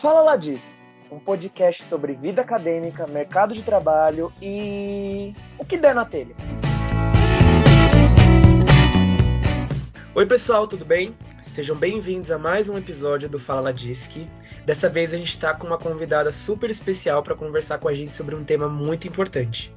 Fala Lá Diz, um podcast sobre vida acadêmica, mercado de trabalho e o que der na telha. Oi pessoal, tudo bem? Sejam bem-vindos a mais um episódio do Fala Disque. Dessa vez a gente está com uma convidada super especial para conversar com a gente sobre um tema muito importante.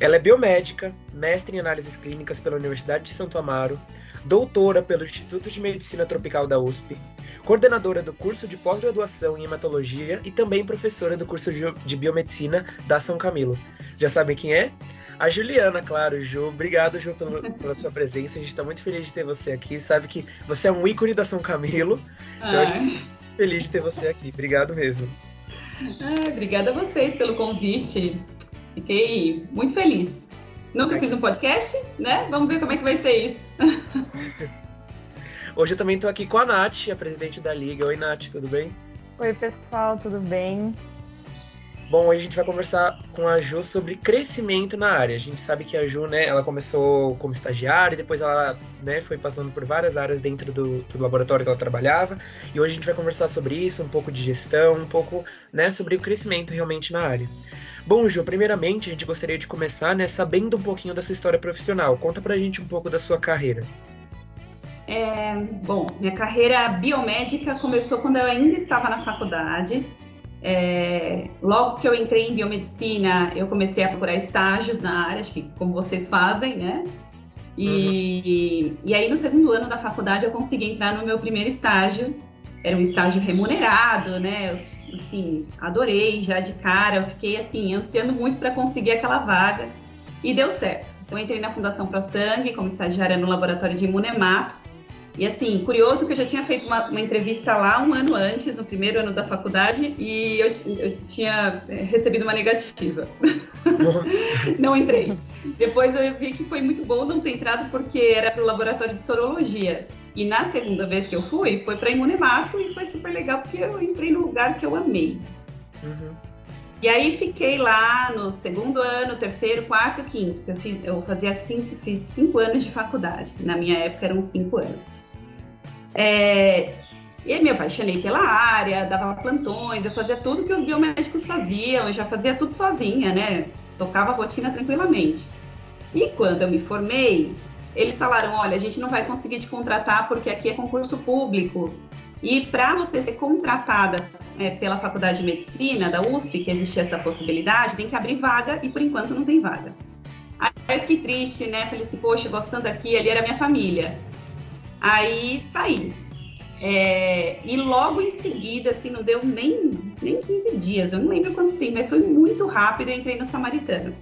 Ela é biomédica, mestre em análises clínicas pela Universidade de Santo Amaro, doutora pelo Instituto de Medicina Tropical da USP, coordenadora do curso de pós-graduação em hematologia e também professora do curso de biomedicina da São Camilo. Já sabem quem é? A Juliana, claro, Ju. Obrigado, Ju, pela, pela sua presença. A gente está muito feliz de ter você aqui. Sabe que você é um ícone da São Camilo. Então ah. a gente está feliz de ter você aqui. Obrigado mesmo. Ah, obrigada a vocês pelo convite. Fiquei muito feliz. Nunca fiz um podcast, né? Vamos ver como é que vai ser isso. Hoje eu também estou aqui com a Nath, a presidente da Liga. Oi, Nath, tudo bem? Oi, pessoal, tudo bem? Bom, hoje a gente vai conversar com a Ju sobre crescimento na área. A gente sabe que a Ju, né, ela começou como estagiária e depois ela, né, foi passando por várias áreas dentro do, do, laboratório que ela trabalhava. E hoje a gente vai conversar sobre isso, um pouco de gestão, um pouco, né, sobre o crescimento realmente na área. Bom, Ju, primeiramente a gente gostaria de começar, né, sabendo um pouquinho da sua história profissional. Conta pra gente um pouco da sua carreira. É, bom, minha carreira biomédica começou quando eu ainda estava na faculdade. É, logo que eu entrei em biomedicina, eu comecei a procurar estágios na área, acho que como vocês fazem, né? E, uhum. e aí no segundo ano da faculdade eu consegui entrar no meu primeiro estágio. Era um estágio remunerado, né? Eu, assim, adorei já de cara. Eu fiquei assim ansiando muito para conseguir aquela vaga e deu certo. Eu entrei na Fundação Pro Sangue como estagiária no laboratório de imunemato e assim, curioso que eu já tinha feito uma, uma, entrevista lá um ano antes, no primeiro ano da faculdade, e eu, eu tinha é, recebido uma negativa. não entrei. Depois eu vi que foi muito bom não ter entrado porque era para o laboratório de sorologia. E na segunda vez que eu fui, foi para imunemato e foi super legal porque eu entrei no lugar que eu amei. Uhum. E aí fiquei lá no segundo ano, terceiro, quarto, quinto. Eu, fiz, eu fazia cinco, fiz cinco anos de faculdade. Na minha época eram cinco anos. É, e aí me apaixonei pela área, dava plantões, eu fazia tudo que os biomédicos faziam, eu já fazia tudo sozinha, né? Tocava a rotina tranquilamente. E quando eu me formei, eles falaram: olha, a gente não vai conseguir te contratar porque aqui é concurso público. E para você ser contratada é, pela Faculdade de Medicina da USP, que existia essa possibilidade, tem que abrir vaga e por enquanto não tem vaga. Aí eu fiquei triste, né? Falei assim: poxa, gostando aqui, ali era minha família. Aí saí. É, e logo em seguida, assim, não deu nem, nem 15 dias, eu não lembro quanto tempo, mas foi muito rápido, eu entrei no Samaritano.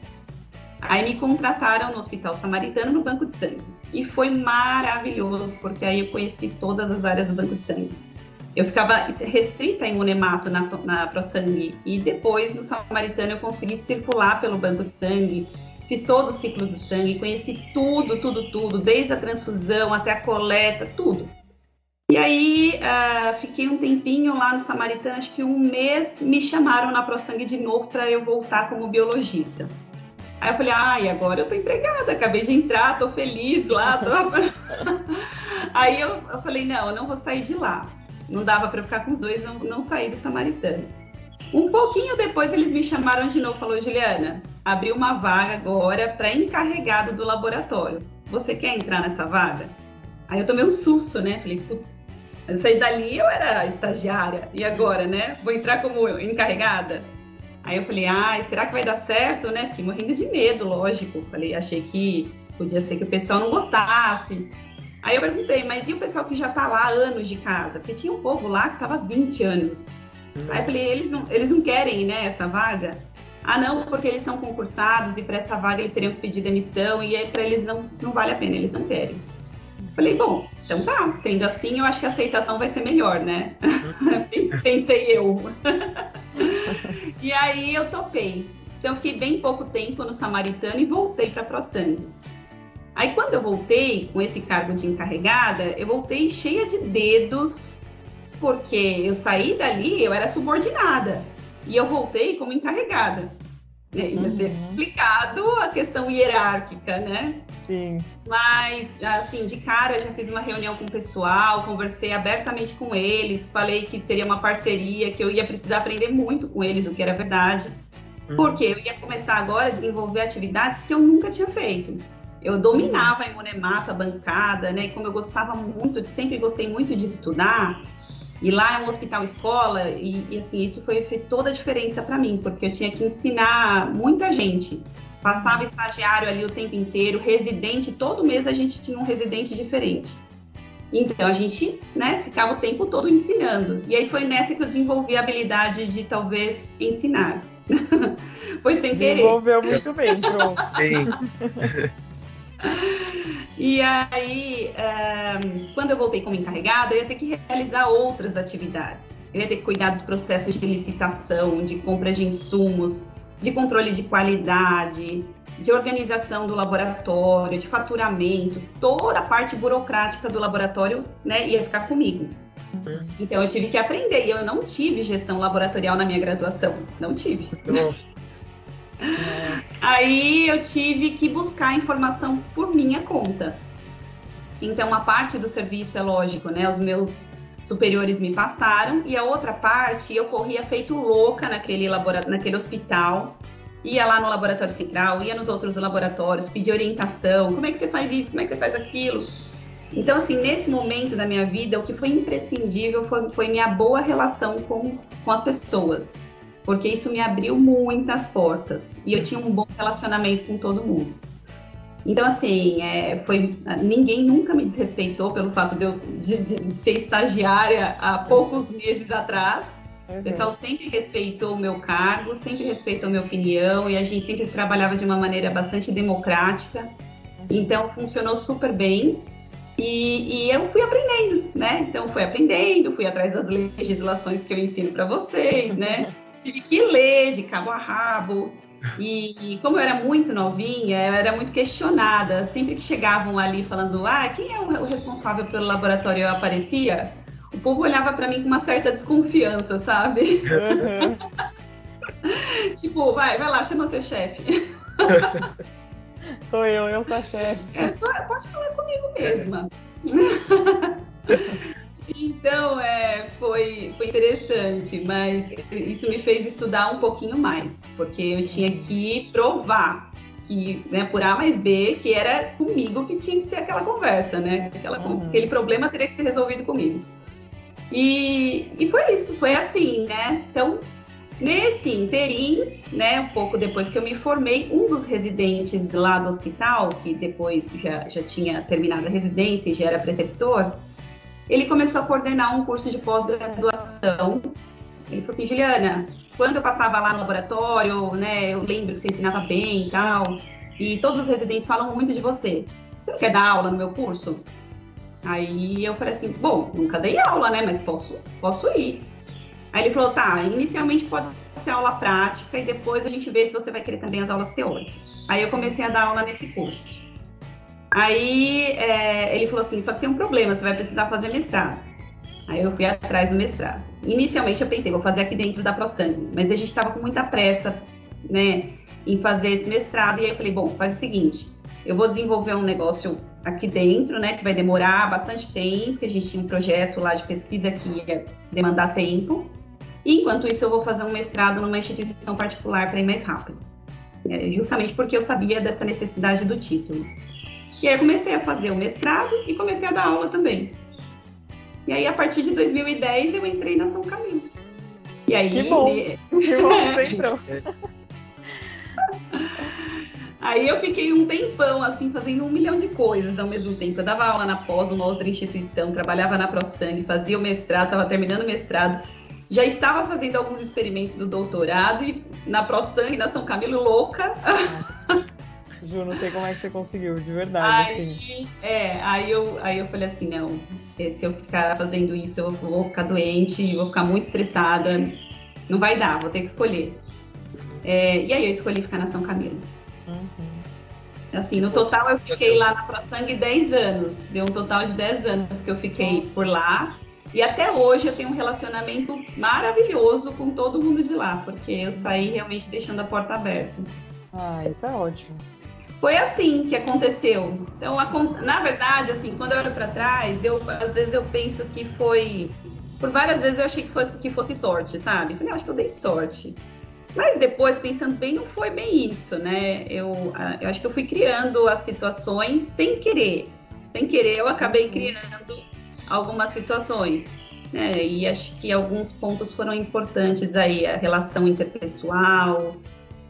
Aí me contrataram no Hospital Samaritano no Banco de Sangue. E foi maravilhoso, porque aí eu conheci todas as áreas do Banco de Sangue. Eu ficava restrita a imunemato na, na ProSangue e depois no Samaritano eu consegui circular pelo Banco de Sangue, Fiz todo o ciclo do sangue, conheci tudo, tudo, tudo, desde a transfusão até a coleta, tudo. E aí, uh, fiquei um tempinho lá no Samaritano, acho que um mês, me chamaram na ProSangue de novo para eu voltar como biologista. Aí eu falei, ai, agora eu tô empregada, acabei de entrar, tô feliz lá. Tô... aí eu, eu, falei, não, eu não vou sair de lá. Não dava para ficar com os dois, não, não saí do Samaritano. Um pouquinho depois eles me chamaram de novo, falou, Juliana, abriu uma vaga agora para encarregado do laboratório. Você quer entrar nessa vaga? Aí eu tomei um susto, né? Falei, putz, eu saí dali, eu era estagiária, e agora, né? Vou entrar como encarregada? Aí eu falei, ai, será que vai dar certo, né? Fiquei morrendo de medo, lógico. Falei, achei que podia ser que o pessoal não gostasse. Aí eu perguntei, mas e o pessoal que já tá lá anos de casa? Porque tinha um povo lá que tava 20 anos. Nossa. Aí eu falei, eles não, eles não querem, né, essa vaga? Ah, não, porque eles são concursados e para essa vaga eles teriam que pedir demissão e aí para eles não, não vale a pena, eles não querem. Falei, bom, então tá, sendo assim, eu acho que a aceitação vai ser melhor, né? Pensei eu. e aí eu topei. Então, fiquei bem pouco tempo no Samaritano e voltei para a ProSangue. Aí, quando eu voltei com esse cargo de encarregada, eu voltei cheia de dedos, porque eu saí dali, eu era subordinada. E eu voltei como encarregada. Né? Ia ser uhum. complicado a questão hierárquica, né? Sim. Mas, assim, de cara, já fiz uma reunião com o pessoal, conversei abertamente com eles, falei que seria uma parceria, que eu ia precisar aprender muito com eles, o que era verdade. Uhum. Porque eu ia começar agora a desenvolver atividades que eu nunca tinha feito. Eu dominava a Imunemato, a bancada, né? E como eu gostava muito, sempre gostei muito de estudar, e lá é um hospital escola, e, e assim, isso foi, fez toda a diferença para mim, porque eu tinha que ensinar muita gente. Passava estagiário ali o tempo inteiro, residente, todo mês a gente tinha um residente diferente. Então a gente, né, ficava o tempo todo ensinando. E aí foi nessa que eu desenvolvi a habilidade de talvez ensinar. foi sem querer. Desenvolveu muito bem, pronto. Sim. E aí, quando eu voltei como encarregada, eu ia ter que realizar outras atividades. Eu ia ter que cuidar dos processos de licitação, de compra de insumos, de controle de qualidade, de organização do laboratório, de faturamento, toda a parte burocrática do laboratório né, ia ficar comigo. Então eu tive que aprender e eu não tive gestão laboratorial na minha graduação, não tive. Nossa. Aí eu tive que buscar informação por minha conta. Então, a parte do serviço é lógico, né? Os meus superiores me passaram e a outra parte eu corria feito louca naquele, naquele hospital. Ia lá no laboratório central, ia nos outros laboratórios, pedir orientação. Como é que você faz isso? Como é que você faz aquilo? Então, assim, nesse momento da minha vida, o que foi imprescindível foi, foi minha boa relação com, com as pessoas porque isso me abriu muitas portas e eu tinha um bom relacionamento com todo mundo. Então, assim, é, foi, ninguém nunca me desrespeitou pelo fato de eu de, de ser estagiária há poucos meses atrás. Uhum. O pessoal sempre respeitou o meu cargo, sempre respeitou a minha opinião e a gente sempre trabalhava de uma maneira bastante democrática. Então, funcionou super bem. E, e, eu fui aprendendo, né? Então, fui aprendendo, fui atrás das legislações que eu ensino para vocês, né? tive que ler de cabo a rabo. E, e, como eu era muito novinha, eu era muito questionada. Sempre que chegavam ali falando, ah, quem é o responsável pelo laboratório eu aparecia, o povo olhava para mim com uma certa desconfiança, sabe? Uhum. tipo, vai, vai lá, chama seu chefe. sou eu, eu sou a chefe. É, só, pode falar comigo mesma. Então, é, foi, foi interessante, mas isso me fez estudar um pouquinho mais, porque eu tinha que provar que, né, por A mais B, que era comigo que tinha que ser aquela conversa, né? Aquela, uhum. Aquele problema teria que ser resolvido comigo. E, e foi isso, foi assim, né? Então, nesse interim, né, um pouco depois que eu me formei, um dos residentes lá do hospital, que depois já, já tinha terminado a residência e já era preceptor, ele começou a coordenar um curso de pós-graduação. Ele falou assim, Juliana, quando eu passava lá no laboratório, né, eu lembro que você ensinava bem e tal, e todos os residentes falam muito de você. Você não quer dar aula no meu curso? Aí eu falei assim, bom, nunca dei aula, né, mas posso, posso ir. Aí ele falou, tá, inicialmente pode ser aula prática e depois a gente vê se você vai querer também as aulas teóricas. Aí eu comecei a dar aula nesse curso. Aí é, ele falou assim: só que tem um problema, você vai precisar fazer mestrado. Aí eu fui atrás do mestrado. Inicialmente eu pensei, vou fazer aqui dentro da ProSangue, mas a gente estava com muita pressa, né, em fazer esse mestrado. E aí eu falei: bom, faz o seguinte, eu vou desenvolver um negócio aqui dentro, né, que vai demorar bastante tempo, a gente tinha um projeto lá de pesquisa que ia demandar tempo. E enquanto isso, eu vou fazer um mestrado numa instituição particular para ir mais rápido. É, justamente porque eu sabia dessa necessidade do título. E aí eu comecei a fazer o mestrado e comecei a dar aula também. E aí, a partir de 2010, eu entrei na São Camilo. E aí... Que bom! Que bom, você entrou. Aí eu fiquei um tempão, assim, fazendo um milhão de coisas ao mesmo tempo. Eu dava aula na pós, uma outra instituição, trabalhava na ProSangue, fazia o mestrado, estava terminando o mestrado. Já estava fazendo alguns experimentos do doutorado e na ProSangue, na São Camilo, louca. Ju, não sei como é que você conseguiu, de verdade. Aí, assim. é, aí eu, aí eu falei assim, não, se eu ficar fazendo isso, eu vou ficar doente, vou ficar muito estressada, não vai dar, vou ter que escolher. É, e aí eu escolhi ficar na São Camilo. Uhum. Assim, no total eu fiquei lá na ProSangue 10 anos. Deu um total de 10 anos que eu fiquei por lá. E até hoje eu tenho um relacionamento maravilhoso com todo mundo de lá, porque eu saí realmente deixando a porta aberta. Ah, isso é ótimo. Foi assim que aconteceu. Então, na verdade, assim, quando eu olho para trás, eu às vezes eu penso que foi por várias vezes eu achei que fosse, que fosse sorte, sabe? Falei, acho que eu dei sorte. Mas depois, pensando bem, não foi bem isso, né? Eu, eu acho que eu fui criando as situações sem querer. Sem querer, eu acabei criando algumas situações. Né? E acho que alguns pontos foram importantes aí, a relação interpessoal,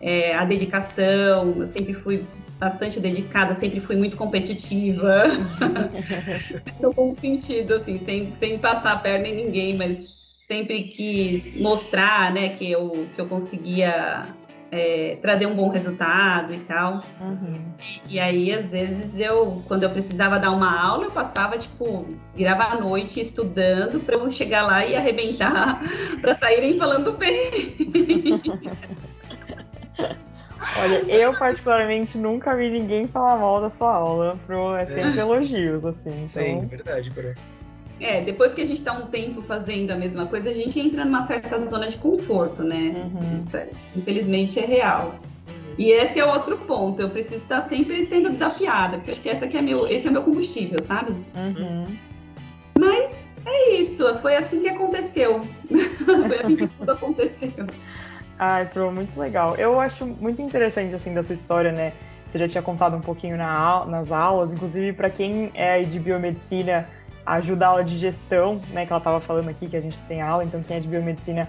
é, a dedicação. Eu sempre fui bastante dedicada, sempre fui muito competitiva. no bom sentido, assim, sem, sem passar a perna em ninguém, mas sempre quis mostrar, né, que eu, que eu conseguia é, trazer um bom resultado e tal. Uhum. E, e, aí, às vezes, eu, quando eu precisava dar uma aula, eu passava, tipo, virava a noite estudando para eu chegar lá e arrebentar, para saírem falando bem. Olha, eu particularmente nunca vi ninguém falar mal da sua aula, pro, é sempre é. elogios, assim. Então... Sim, verdade, Cora. É, depois que a gente está um tempo fazendo a mesma coisa, a gente entra numa certa zona de conforto, né? Uhum. Isso é, infelizmente é real. E esse é outro ponto, eu preciso estar sempre sendo desafiada, porque acho que, essa que é meu, esse é meu combustível, sabe? Uhum. Mas é isso, foi assim que aconteceu. foi assim que tudo aconteceu. Ai, Pro, muito legal. Eu acho muito interessante, assim, da sua história, né? Você já tinha contado um pouquinho na, nas aulas, inclusive para quem é de biomedicina, ajuda a aula de gestão, né? Que ela estava falando aqui, que a gente tem aula, então quem é de biomedicina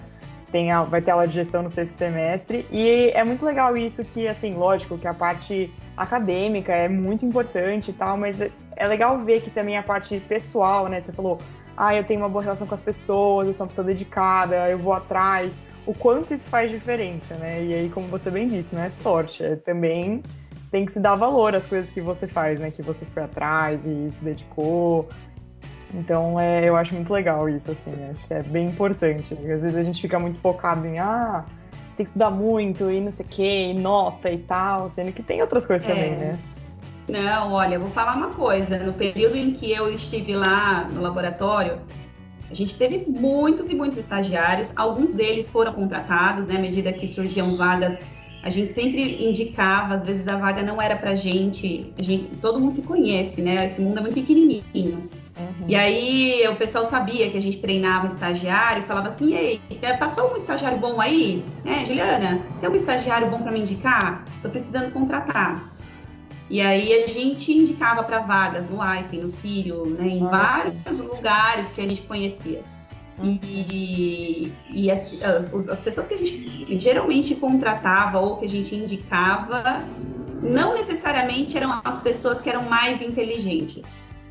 tem a, vai ter aula de gestão no sexto semestre. E é muito legal isso que, assim, lógico que a parte acadêmica é muito importante e tal, mas é legal ver que também a parte pessoal, né? Você falou, ah, eu tenho uma boa relação com as pessoas, eu sou uma pessoa dedicada, eu vou atrás o quanto isso faz diferença, né? E aí, como você bem disse, não é sorte, é também tem que se dar valor às coisas que você faz, né? Que você foi atrás e se dedicou. Então, é, eu acho muito legal isso, assim, acho que é bem importante. Às vezes a gente fica muito focado em, ah, tem que estudar muito e não sei o quê, e nota e tal, sendo que tem outras coisas é. também, né? Não, olha, eu vou falar uma coisa. No período em que eu estive lá no laboratório, a gente teve muitos e muitos estagiários, alguns deles foram contratados, né, à medida que surgiam vagas. A gente sempre indicava, às vezes a vaga não era pra gente, a gente todo mundo se conhece, né? Esse mundo é muito pequenininho. Uhum. E aí o pessoal sabia que a gente treinava estagiário e falava assim: Ei, passou algum estagiário bom aí? É, Juliana, tem algum estagiário bom para me indicar? Tô precisando contratar. E aí a gente indicava para vagas no Einstein, no Sírio, né, em ah, vários lugares que a gente conhecia. E, e as, as, as, pessoas que a gente geralmente contratava ou que a gente indicava, não necessariamente eram as pessoas que eram mais inteligentes.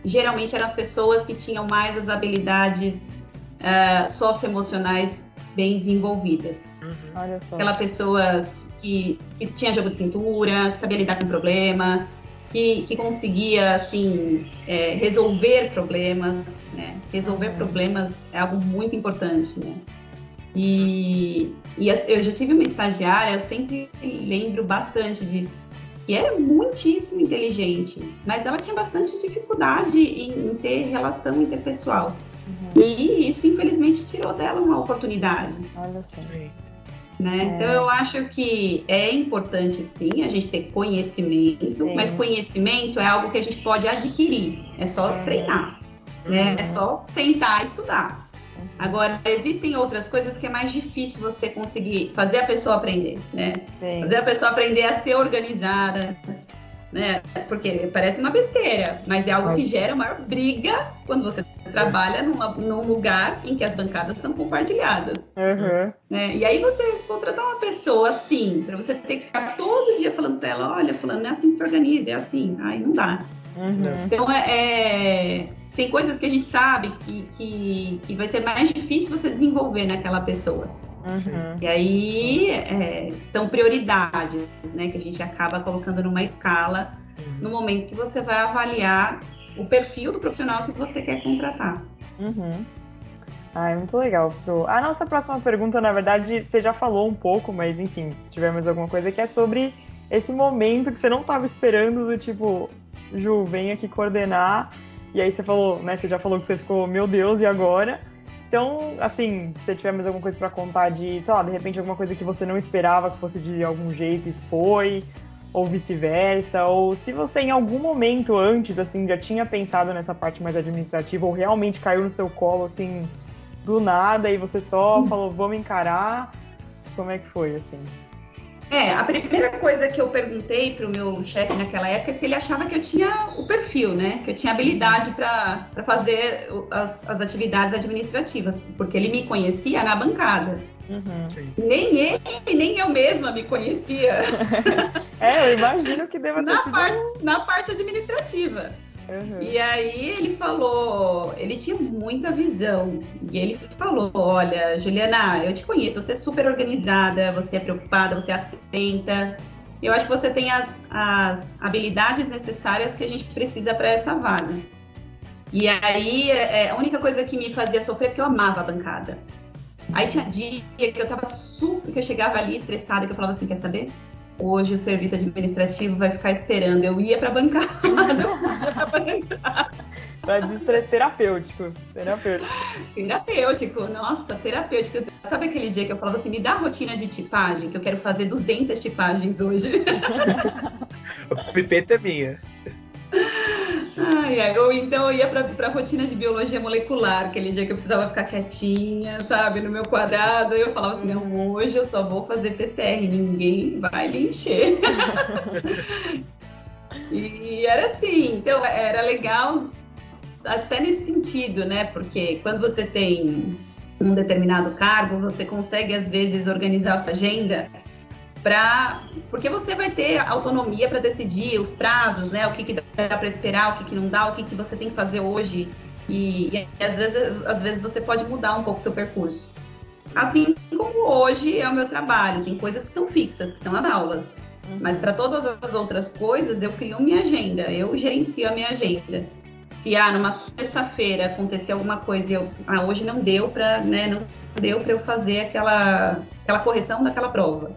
Geralmente eram as pessoas que tinham mais as habilidades uh, socioemocionais bem desenvolvidas. Uhum. Aquela pessoa que, que tinha jogo de cintura, que sabia lidar com problema, que, que conseguia assim é, resolver problemas, né? Resolver problemas é algo muito importante, né? E, e eu já tive uma estagiária, eu sempre lembro bastante disso, que era muitíssimo inteligente, mas ela tinha bastante dificuldade em, em ter relação interpessoal. Uhum. E isso, infelizmente, tirou dela uma oportunidade. Olha só. Né? É. Então eu acho que é importante sim a gente ter conhecimento, sim. mas conhecimento é algo que a gente pode adquirir, é só é. treinar, né? É só sentar e estudar. Uhum. Agora, existem outras coisas que é mais difícil você conseguir fazer a pessoa aprender, né? Sim. Fazer a pessoa aprender a ser organizada, né? Porque parece uma besteira, mas é algo que gera uma briga quando você trabalha numa, num lugar em que as bancadas são compartilhadas. Uhum. Né? E aí você contratar uma pessoa assim, para você ter que ficar todo dia falando para ela, olha, falando, é assim que se organiza, é assim, aí não dá. Uhum. Então é, é, tem coisas que a gente sabe que, que, que vai ser mais difícil você desenvolver naquela pessoa. Uhum. E aí é, são prioridades, né, que a gente acaba colocando numa escala uhum. no momento que você vai avaliar o perfil do profissional que você quer contratar. Uhum. Ah, é muito legal. A nossa próxima pergunta, na verdade, você já falou um pouco, mas enfim, se tiver mais alguma coisa que é sobre esse momento que você não estava esperando do tipo, Ju, vem aqui coordenar E aí você falou, né? Você já falou que você ficou, meu Deus, e agora? Então, assim, se você tiver mais alguma coisa para contar de, sei lá, de repente alguma coisa que você não esperava que fosse de algum jeito e foi, ou vice-versa, ou se você em algum momento antes, assim, já tinha pensado nessa parte mais administrativa, ou realmente caiu no seu colo, assim, do nada, e você só falou, vamos encarar, como é que foi, assim? É, a primeira coisa que eu perguntei para o meu chefe naquela época é se ele achava que eu tinha o perfil, né? Que eu tinha habilidade para fazer as, as, atividades administrativas, porque ele me conhecia na bancada. Uhum. Nem ele, nem eu mesma me conhecia. é, eu imagino que deva ter na sido... Parte, na parte administrativa. Uhum. E aí ele falou, ele tinha muita visão. E ele falou: Olha, Juliana, eu te conheço, você é super organizada, você é preocupada, você é atenta. Eu acho que você tem as, as habilidades necessárias que a gente precisa para essa vaga. E aí, é, a única coisa que me fazia sofrer é porque eu amava a bancada. Aí tinha dia que eu tava super, que eu chegava ali estressada, que eu falava assim, quer saber? hoje o serviço administrativo vai ficar esperando. Eu ia para bancada, eu para bancada. Para distress terapêutico, terapêutico. Terapêutico, nossa, terapêutico. Sabe aquele dia que eu falava assim, me dá a rotina de tipagem, que eu quero fazer 200 tipagens hoje. o pipeta é minha. Ai, ai. Ou então eu ia para a rotina de biologia molecular, aquele dia que eu precisava ficar quietinha, sabe, no meu quadrado. E eu falava assim: não, uhum. hoje eu só vou fazer PCR, ninguém vai me encher. e era assim, então era legal até nesse sentido, né? Porque quando você tem um determinado cargo, você consegue às vezes organizar a sua agenda para porque você vai ter autonomia para decidir os prazos, né? O que, que dá para esperar, o que, que não dá, o que, que você tem que fazer hoje. E, e, às, vezes, às vezes você pode mudar um pouco o seu percurso. Assim como hoje é o meu trabalho, tem coisas que são fixas, que são as aulas. Uhum. Mas para todas as outras coisas, eu crio minha agenda, eu gerencio a minha agenda. Se ah, numa sexta-feira acontecer alguma coisa e eu, ah, hoje não deu para, né, não deu para eu fazer aquela, aquela correção daquela prova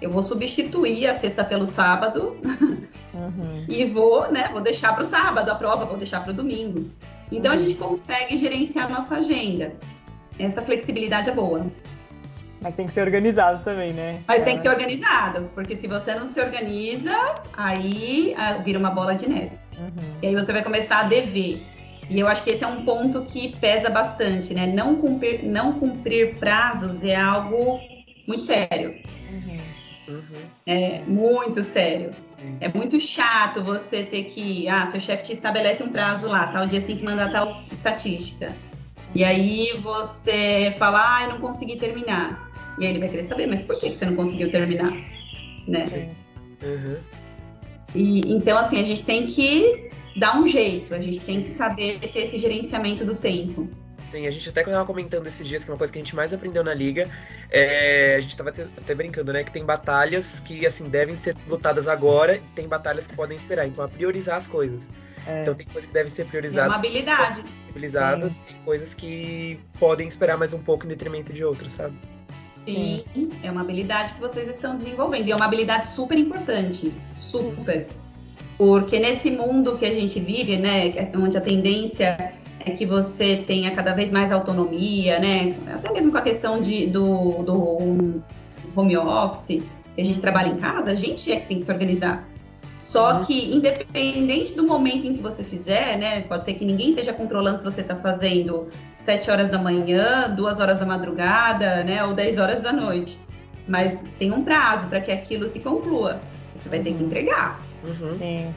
eu vou substituir a sexta pelo sábado uhum. e vou, né, vou deixar para o sábado a prova, vou deixar para o domingo. Então uhum. a gente consegue gerenciar a nossa agenda. Essa flexibilidade é boa. Mas tem que ser organizado também, né? Mas tem que ser organizado, porque se você não se organiza, aí ah, vira uma bola de neve. Uhum. E aí você vai começar a dever. E eu acho que esse é um ponto que pesa bastante, né? Não cumprir, não cumprir prazos é algo muito sério. Uhum. É muito sério. É muito chato você ter que. Ah, seu chefe te estabelece um prazo lá, tal dia você tem que mandar tal estatística. E aí você fala, ah, eu não consegui terminar. E aí ele vai querer saber, mas por que você não conseguiu terminar? Né? Sim. Uhum. E, então, assim, a gente tem que dar um jeito, a gente tem que saber ter esse gerenciamento do tempo. Tem, a gente até estava comentando esses dias que uma coisa que a gente mais aprendeu na liga é. A gente estava até, brincando, né? Que tem batalhas que assim devem ser lutadas agora e tem batalhas que podem esperar. Então, a priorizar as coisas. É. Então tem coisas que devem ser priorizadas. É uma habilidade. Civilizadas e coisas que podem esperar mais um pouco em detrimento de outras, sabe? Sim, é uma habilidade que vocês estão desenvolvendo. E é uma habilidade super importante. Super. Porque nesse mundo que a gente vive, né, onde a tendência que você tenha cada vez mais autonomia, né? Até mesmo com a questão de, do, do home office, que a gente trabalha em casa, a gente é que tem que se organizar. Só uhum. que, independente do momento em que você fizer, né? Pode ser que ninguém esteja controlando se você está fazendo 7 horas da manhã, 2 horas da madrugada, né? Ou 10 horas da noite. Mas tem um prazo para que aquilo se conclua. Você vai ter que uhum. entregar. Uhum. Sim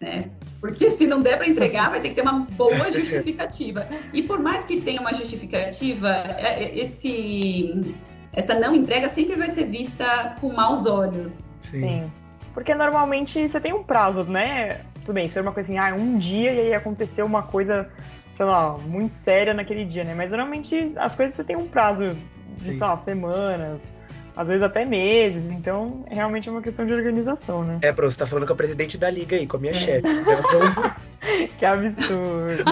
né? Porque se não der para entregar, vai ter que ter uma boa justificativa. E por mais que tenha uma justificativa, é, é, esse essa não entrega sempre vai ser vista com maus olhos. Sim. Sim. Porque normalmente você tem um prazo, né? Tudo bem, se é uma coisa assim, ah, um dia e aí aconteceu uma coisa, sei lá, muito séria naquele dia, né? Mas normalmente as coisas você tem um prazo de, Sim. sei lá, semanas, às vezes até meses, então realmente é uma questão de organização, né? É, Pro, você tá falando com a presidente da liga aí, com a minha é. chefe. que absurdo.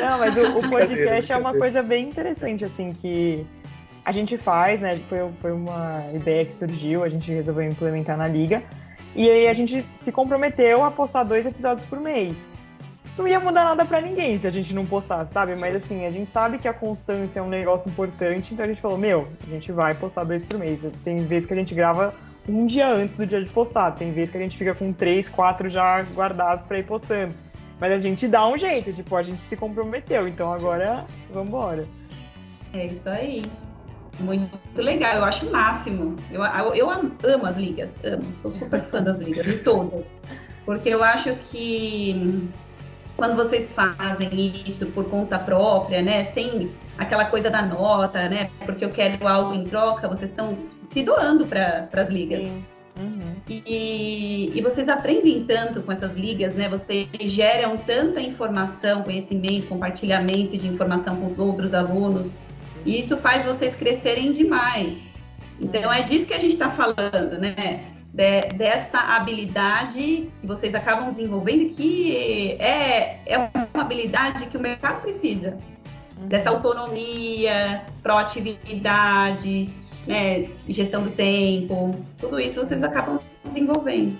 Não, mas o, o podcast é uma coisa bem interessante, assim, que a gente faz, né? Foi, foi uma ideia que surgiu, a gente resolveu implementar na liga. E aí a gente se comprometeu a postar dois episódios por mês. Não ia mudar nada para ninguém se a gente não postasse, sabe? Mas assim, a gente sabe que a constância é um negócio importante, então a gente falou, meu, a gente vai postar dois por mês. Tem vezes que a gente grava um dia antes do dia de postar, tem vezes que a gente fica com três, quatro já guardados para ir postando. Mas a gente dá um jeito, tipo, a gente se comprometeu, então agora vambora. É isso aí. Muito legal, eu acho o máximo. Eu, eu, eu amo as ligas, amo, sou super fã das ligas, de todas. Porque eu acho que quando vocês fazem isso por conta própria, né, sem aquela coisa da nota, né, porque eu quero algo em troca, vocês estão se doando para as ligas. Uhum. E, e, vocês aprendem tanto com essas ligas, né? Vocês geram tanta informação, conhecimento, compartilhamento de informação com os outros alunos. E isso faz vocês crescerem demais. Então é disso que a gente está falando, né? De, dessa habilidade que vocês acabam desenvolvendo, que é, é uma habilidade que o mercado precisa. Uhum. Dessa autonomia, proatividade, né, gestão do tempo, tudo isso vocês acabam desenvolvendo.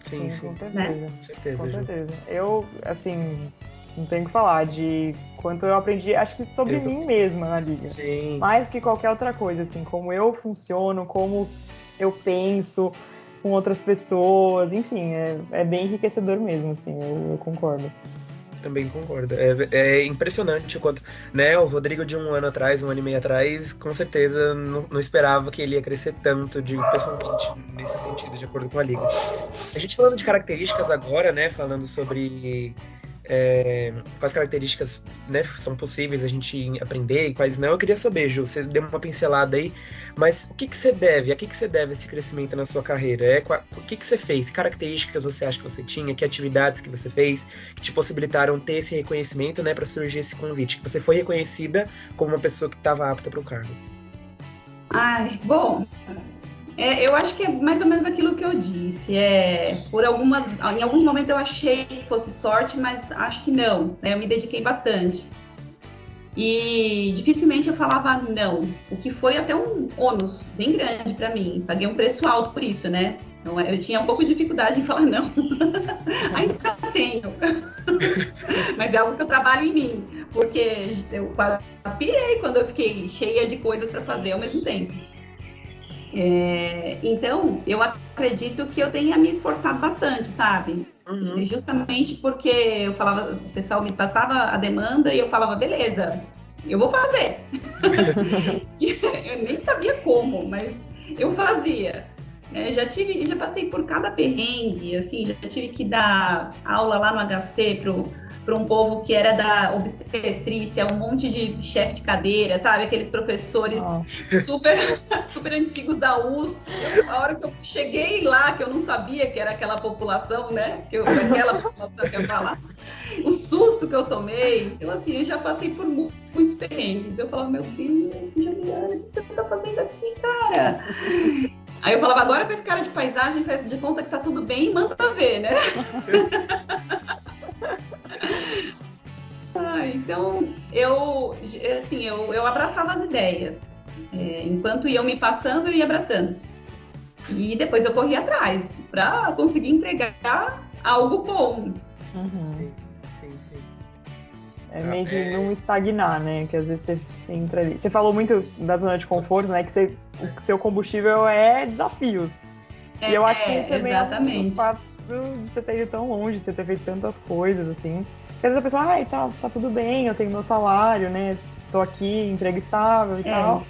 Sim, sim. Com certeza. Né? Com certeza, com certeza. Eu, assim, não tenho que falar de quanto eu aprendi, acho que sobre eu... mim mesma na liga. Sim. Mais que qualquer outra coisa, assim, como eu funciono, como eu penso, com outras pessoas, enfim, é, é bem enriquecedor mesmo, assim, eu, eu concordo. Também concordo. É, é, impressionante o quanto, né, o Rodrigo de um ano atrás, um ano e meio atrás, com certeza não, não esperava que ele ia crescer tanto, de pessoalmente, nesse sentido, de acordo com a liga. A gente falando de características agora, né, falando sobre é, quais características né, são possíveis a gente aprender e quais não. Eu queria saber, Ju, você deu uma pincelada aí, mas o que, que você deve, a que, que você deve esse crescimento na sua carreira? É, o que, que você fez? Que características você acha que você tinha? Que atividades que você fez que te possibilitaram ter esse reconhecimento né, para surgir esse convite? Que você foi reconhecida como uma pessoa que estava apta para o cargo? Ai, bom, é, eu acho que é mais ou menos aquilo que eu disse. É, por algumas, em alguns momentos eu achei que fosse sorte, mas acho que não. Né? Eu me dediquei bastante. E dificilmente eu falava não, o que foi até um ônus bem grande para mim. Paguei um preço alto por isso, né? Então, eu tinha um pouco de dificuldade em falar não. Ainda tenho. Mas é algo que eu trabalho em mim, porque eu quase pirei quando eu fiquei cheia de coisas para fazer ao mesmo tempo. É, então, eu acredito que eu tenha me esforçado bastante, sabe? Uhum. Justamente porque eu falava, o pessoal me passava a demanda e eu falava, beleza, eu vou fazer. eu nem sabia como, mas eu fazia. É, já tive, já passei por cada perrengue, assim, já tive que dar aula lá no HC pro para um povo que era da obstetrícia, um monte de chefe de cadeira, sabe? Aqueles professores super, super antigos da USP. a hora que eu cheguei lá, que eu não sabia que era aquela população, né? Que eu, aquela população que eu falar. O susto que eu tomei. Então, assim, eu já passei por muitos perrengues. Eu falava, meu Deus, Juliana, o que você tá fazendo aqui, cara? Aí eu falava, agora com esse cara de paisagem, faz de conta que tá tudo bem e manda ver, né? ah, então, eu, assim, eu, eu abraçava as ideias. É, enquanto iam me passando, eu ia abraçando. E depois eu corria atrás para conseguir entregar algo bom. Uhum. É meio de não estagnar, né? Que às vezes você entra ali. Você falou muito da zona de conforto, né? Que você, o seu combustível é desafios. É, e eu acho que é, também exatamente. é um dos fatos de você ter ido tão longe, você ter feito tantas coisas, assim. Porque às vezes a pessoa, ai, tá, tá tudo bem, eu tenho meu salário, né? Tô aqui, emprego estável e é. tal.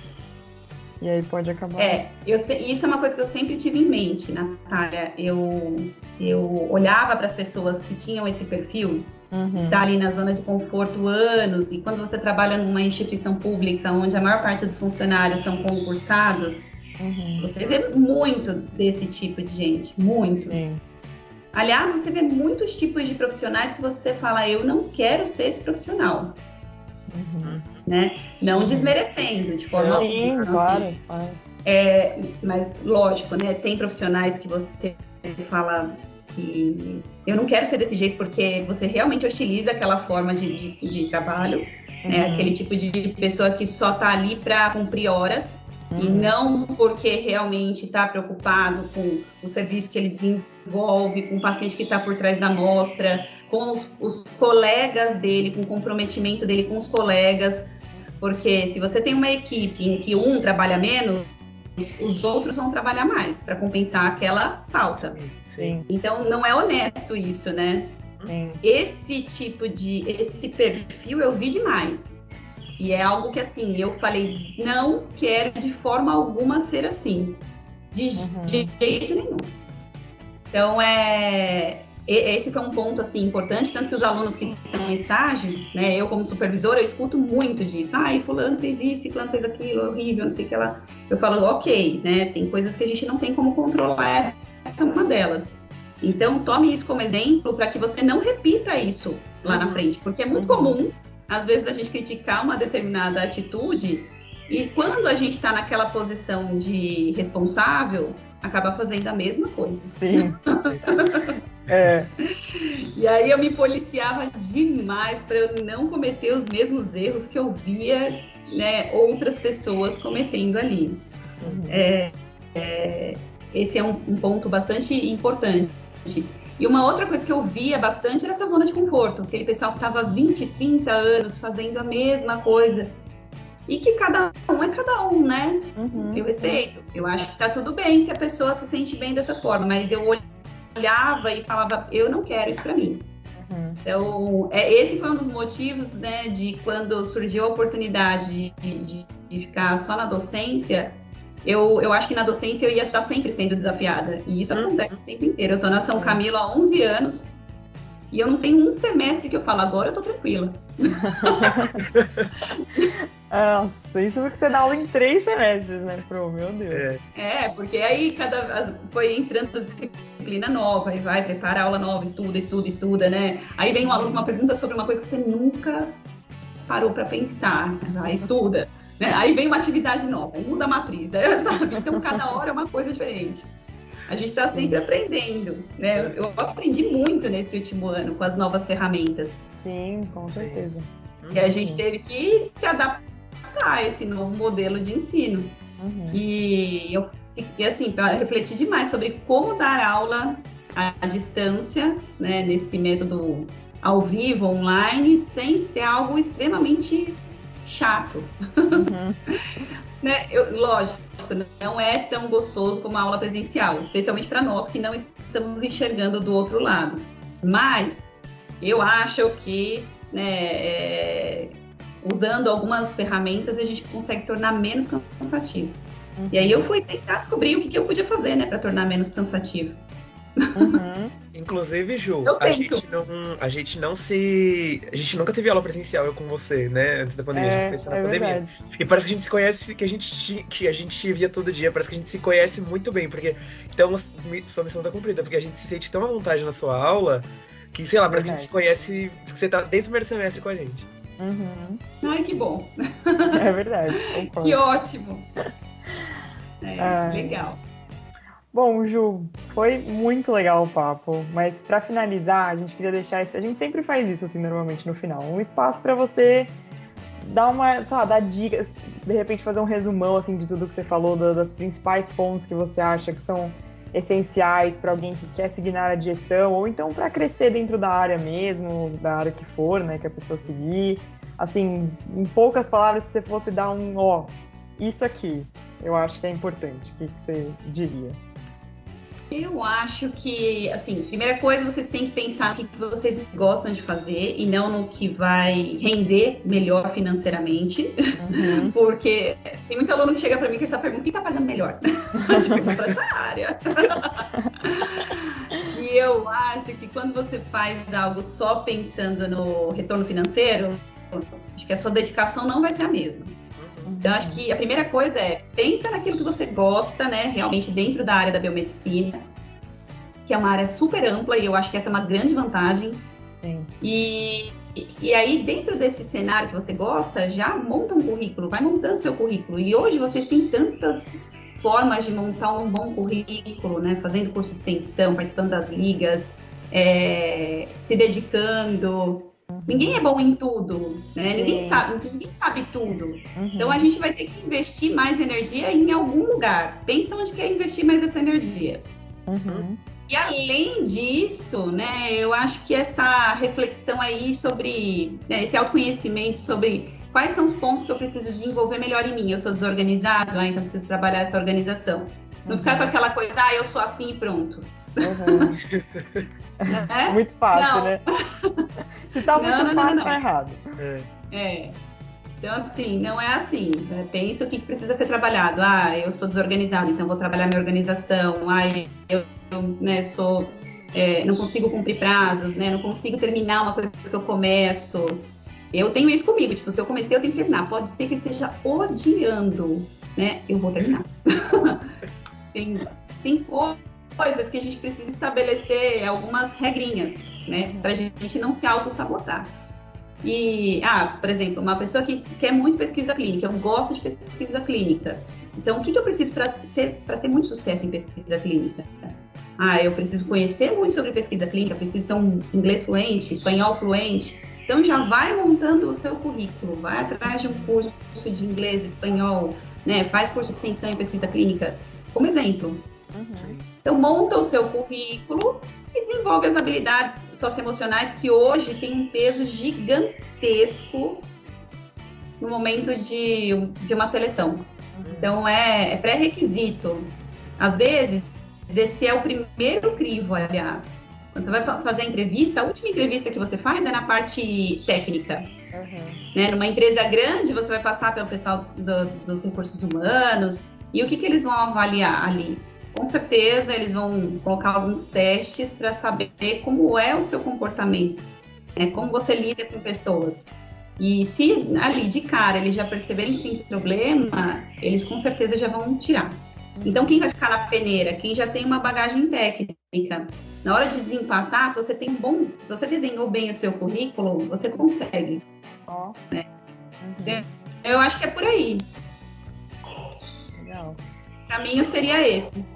E aí pode acabar. É, eu, isso é uma coisa que eu sempre tive em mente, Natália. Eu, eu olhava para as pessoas que tinham esse perfil uhum. de estar ali na zona de conforto anos, e quando você trabalha numa instituição pública onde a maior parte dos funcionários são concursados, uhum. você vê muito desse tipo de gente, muito. Sim. Aliás, você vê muitos tipos de profissionais que você fala, eu não quero ser esse profissional. Uhum. Né? Não uhum. desmerecendo de forma Sim, alguma, claro. Assim. É, mas lógico, né? Tem profissionais que você fala que eu não quero ser desse jeito porque você realmente hostiliza aquela forma de, de, de trabalho, né? uhum. né? Aquele tipo de pessoa que só tá ali para cumprir horas uhum. e não porque realmente está preocupado com o serviço que ele desenvolve, com o paciente que está por trás da amostra, com os, os colegas dele, com o comprometimento dele com os colegas, porque se você tem uma equipe em que um trabalha menos, os outros vão trabalhar mais para compensar aquela falta. Sim. Então não é honesto isso, né? Sim. Esse tipo de esse perfil eu vi demais. E é algo que assim, eu falei, não quero de forma alguma ser assim. De Uhum. jeito nenhum. Então é esse foi um ponto assim importante, tanto que os alunos que estão em estágio, né, eu como supervisora, eu escuto muito disso. Ai, fulano fez isso, fulano fez aquilo, é horrível, não sei o que lá. Eu falo, ok, né, tem coisas que a gente não tem como controlar, essa é uma delas. Então, tome isso como exemplo para que você não repita isso lá na frente, porque é muito comum, às vezes, a gente criticar uma determinada atitude e quando a gente está naquela posição de responsável, acaba fazendo a mesma coisa. Sim. É, E aí eu me policiava demais para eu não cometer os mesmos erros que eu via né, outras pessoas cometendo ali. uhum. É, é, esse é um, um ponto bastante importante. E uma outra coisa que eu via bastante era essa zona de conforto, aquele pessoal que estava 20, 30 anos fazendo a mesma coisa. E que cada um é cada um, né? Uhum. Eu respeito. Eu acho que tá tudo bem se a pessoa se sente bem dessa forma, mas eu olhava e falava, eu não quero isso para mim. Uhum. Então, é, esse foi um dos motivos, né, de quando surgiu a oportunidade de, de, de ficar só na docência, eu, eu acho que na docência eu ia estar sempre sendo desafiada. E isso Uhum. acontece o tempo inteiro. Eu tô na São Camilo há 11 anos e eu não tenho um semestre que eu falo, agora eu tô tranquila. Nossa, isso porque você dá aula em três semestres, né, Pro? Meu Deus. É, É, porque aí cada foi entrando disciplina nova, aí vai, prepara aula nova, estuda, estuda, estuda, né? Aí vem um aluno com uma pergunta sobre uma coisa que você nunca parou para pensar, vai, estuda. Né? Aí vem uma atividade nova, muda a matriz, sabe? Então cada hora é uma coisa diferente. A gente está sempre aprendendo, né? Eu aprendi muito nesse último ano com as novas ferramentas. Sim, com certeza. E a gente teve que se adaptar a esse novo modelo de ensino. Uhum. E eu fiquei assim, para refletir demais sobre como dar aula à distância, né, nesse método ao vivo, online, sem ser algo extremamente chato. Uhum. Né? Eu, lógico, não é tão gostoso como a aula presencial, especialmente para nós que não estamos enxergando do outro lado. Mas eu acho que né, é, usando algumas ferramentas a gente consegue tornar menos cansativo. E aí eu fui tentar descobrir o que, que eu podia fazer, né, para tornar menos cansativo. Uhum. Inclusive, Ju, a gente, não, a gente não se. A gente nunca teve aula presencial, eu com você, né? Antes da pandemia, a gente se É, conheceu na é pandemia. verdade. E parece que a gente se conhece, que a gente, te- que a gente te via todo dia, parece que a gente se conhece muito bem, porque então sua missão tá cumprida, porque a gente se sente tão à vontade na sua aula que, sei lá, parece que a gente se conhece, que você tá desde o primeiro semestre com a gente. Uhum. Ai, que bom, É verdade. concordo. que ótimo. É, legal. Bom, Ju, foi muito legal o papo, mas para finalizar, a gente queria deixar esse, a gente sempre faz isso assim normalmente no final, um espaço para você dar uma, sei lá, dar dicas, de repente fazer um resumão assim de tudo que você falou, da- das principais pontos que você acha que são essenciais para alguém que quer seguir na área de gestão ou então para crescer dentro da área mesmo, da área que for, né, que a pessoa seguir. Assim, em poucas palavras, se você fosse dar um, ó, isso aqui, eu acho que é importante. O que, que você diria? Eu acho que, assim, primeira coisa, vocês têm que pensar no que vocês gostam de fazer e não no que vai render melhor financeiramente. Uhum. Porque tem muito aluno que chega pra mim com essa pergunta: quem tá pagando melhor? tipo, pra essa área. e eu acho que quando você faz algo só pensando no retorno financeiro, acho que a sua dedicação não vai ser a mesma. Então, acho que a primeira coisa é pensa naquilo que você gosta, né? Realmente dentro da área da biomedicina, que é uma área super ampla e eu acho que essa é uma grande vantagem. Sim. E, e- aí, dentro desse cenário que você gosta, já monta um currículo, vai montando seu currículo. E hoje vocês têm tantas formas de montar um bom currículo, né? Fazendo curso de extensão, participando das ligas, é, se dedicando. Ninguém é bom em tudo, né? Ninguém sabe, ninguém sabe tudo. Uhum. Então a gente vai ter que investir mais energia em algum lugar. Pensa onde quer investir mais essa energia. Uhum. E além disso, né, eu acho que essa reflexão aí sobre né, esse autoconhecimento sobre quais são os pontos que eu preciso desenvolver melhor em mim. Eu sou desorganizado, ah, então preciso trabalhar essa organização. Não uhum. ficar com aquela coisa, ah, eu sou assim e pronto. Uhum. é? Muito fácil, não. né? Se tá muito não, não, fácil, tá errado. É. é. Então, assim, não é assim. Né? Pensa o que precisa ser trabalhado. Ah, eu sou desorganizado, então vou trabalhar minha organização. Ah, eu, eu né, sou. É, não consigo cumprir prazos, né? Não consigo terminar uma coisa que eu começo. Eu tenho isso comigo, tipo, se eu comecei, eu tenho que terminar. Pode ser que esteja odiando, né? Eu vou terminar. tem, tem coisas que a gente precisa estabelecer algumas regrinhas, né? Pra gente não se auto-sabotar. E, ah, por exemplo, uma pessoa que quer muito pesquisa clínica, eu gosto de pesquisa clínica. Então, o que, que eu preciso para ter muito sucesso em pesquisa clínica? Ah, eu preciso conhecer muito sobre pesquisa clínica, preciso ter um inglês fluente, espanhol fluente. Então, já vai montando o seu currículo, vai atrás de um curso de inglês, espanhol, né? faz curso de extensão em pesquisa clínica, como exemplo. Uhum. Então, monta o seu currículo e desenvolve as habilidades socioemocionais que hoje têm um peso gigantesco no momento de, de uma seleção. Uhum. Então, é, é pré-requisito. Às vezes, esse é o primeiro crivo, aliás. Quando você vai fazer a entrevista, a última entrevista que você faz é na parte técnica. Uhum. Né? Numa empresa grande, você vai passar pelo pessoal dos, do, dos recursos humanos. E o que, que eles vão avaliar ali? Com certeza eles vão colocar alguns testes para saber como é o seu comportamento, né? como você lida com pessoas. E se ali de cara eles já perceberem que tem problema, eles com certeza já vão tirar. Então, quem vai ficar na peneira? Quem já tem uma bagagem técnica. Na hora de desempatar, se você tem um bom. Se você desenhou bem o seu currículo, você consegue. Oh. Né? Uhum. Eu acho que é por aí. Legal. O caminho seria esse.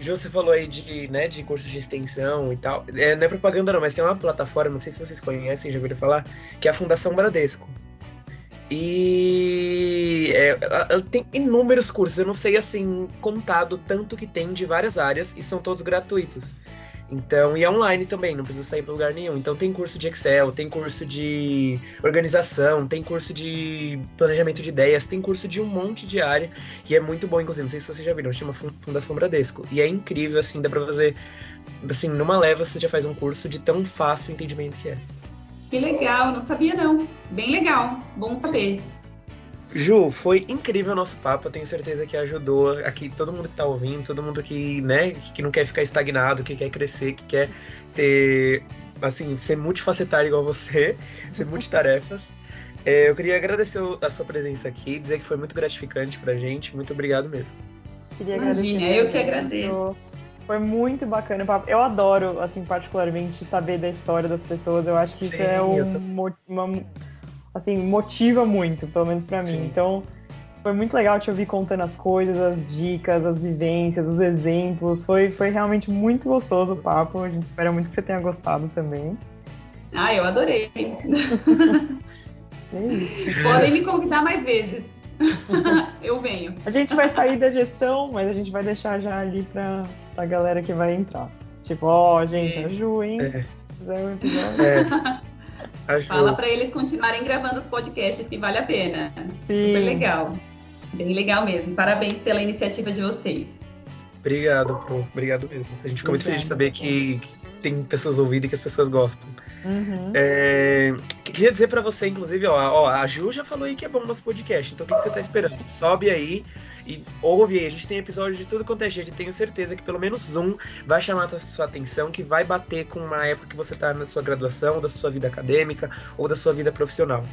Ju, você falou aí de, né, de cursos de extensão e tal. É, não é propaganda não, mas tem uma plataforma, não sei se vocês conhecem, já ouviram falar, que é a Fundação Bradesco. E é, ela tem inúmeros cursos, eu não sei assim, contado tanto que tem de várias áreas e são todos gratuitos. Então, e é online também, não precisa sair para lugar nenhum. Então tem curso de Excel, tem curso de organização, tem curso de planejamento de ideias, tem curso de um monte de área. E é muito bom, inclusive, não sei se vocês já viram, chama Fundação Bradesco. E é incrível, assim, dá para fazer, assim, numa leva você já faz um curso de tão fácil entendimento que é. Que legal, não sabia não. Bem legal, bom saber. Ju, foi incrível o nosso papo. Eu tenho certeza que ajudou aqui todo mundo que tá ouvindo, todo mundo que, né, que não quer ficar estagnado, que quer crescer, que quer ter, assim, ser multifacetário igual você, ser multitarefas. É, eu queria agradecer a sua presença aqui, dizer que foi muito gratificante pra gente. Muito obrigado mesmo. Queria Imagina, eu que agradeço. Foi muito bacana o papo. Eu adoro, assim, particularmente, saber da história das pessoas. Eu acho que Sim, isso é um, uma assim, motiva muito, pelo menos para mim. Então, foi muito legal te ouvir contando as coisas, as dicas, as vivências, os exemplos. Foi, foi realmente muito gostoso o papo. A gente espera muito que você tenha gostado também. Ah, eu adorei. é isso. Podem me convidar mais vezes. eu venho. A gente vai sair da gestão, mas a gente vai deixar já ali pra, pra galera que vai entrar. Tipo, ó, oh, gente, é. a Ju, hein? É. um episódio. É. Fala para eles continuarem gravando os podcasts que vale a pena. Sim. Super legal. Bem legal mesmo. Parabéns pela iniciativa de vocês. Obrigado, Pro. Obrigado mesmo. A gente fica muito feliz de saber que, tem pessoas ouvindo e que as pessoas gostam. Uhum. É, queria dizer para você, inclusive, ó, ó, a Ju já falou aí que é bom o nosso podcast. Então o que, que você tá esperando? Sobe aí e ouve aí. A gente tem episódio de tudo quanto é jeito. Tenho certeza que pelo menos um vai chamar a sua atenção, que vai bater com uma época que você tá na sua graduação, da sua vida acadêmica ou da sua vida profissional.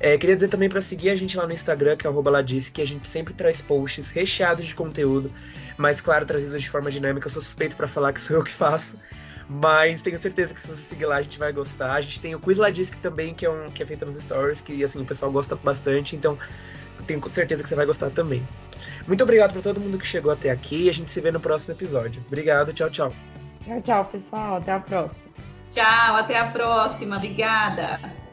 É, queria dizer também para seguir a gente lá no Instagram, que é Ladice, que a gente sempre traz posts recheados de conteúdo, mas claro, trazidos de forma dinâmica. Eu sou suspeito para falar que sou eu que faço. Mas tenho certeza que se você seguir lá, a gente vai gostar. A gente tem o Quiz Ladisk também, que é um que é feito nos stories, que assim, o pessoal gosta bastante, então tenho certeza que você vai gostar também. Muito obrigado por todo mundo que chegou até aqui e a gente se vê no próximo episódio. Obrigado, tchau, tchau. Tchau, tchau, pessoal. Até a próxima. Tchau, até a próxima. Obrigada.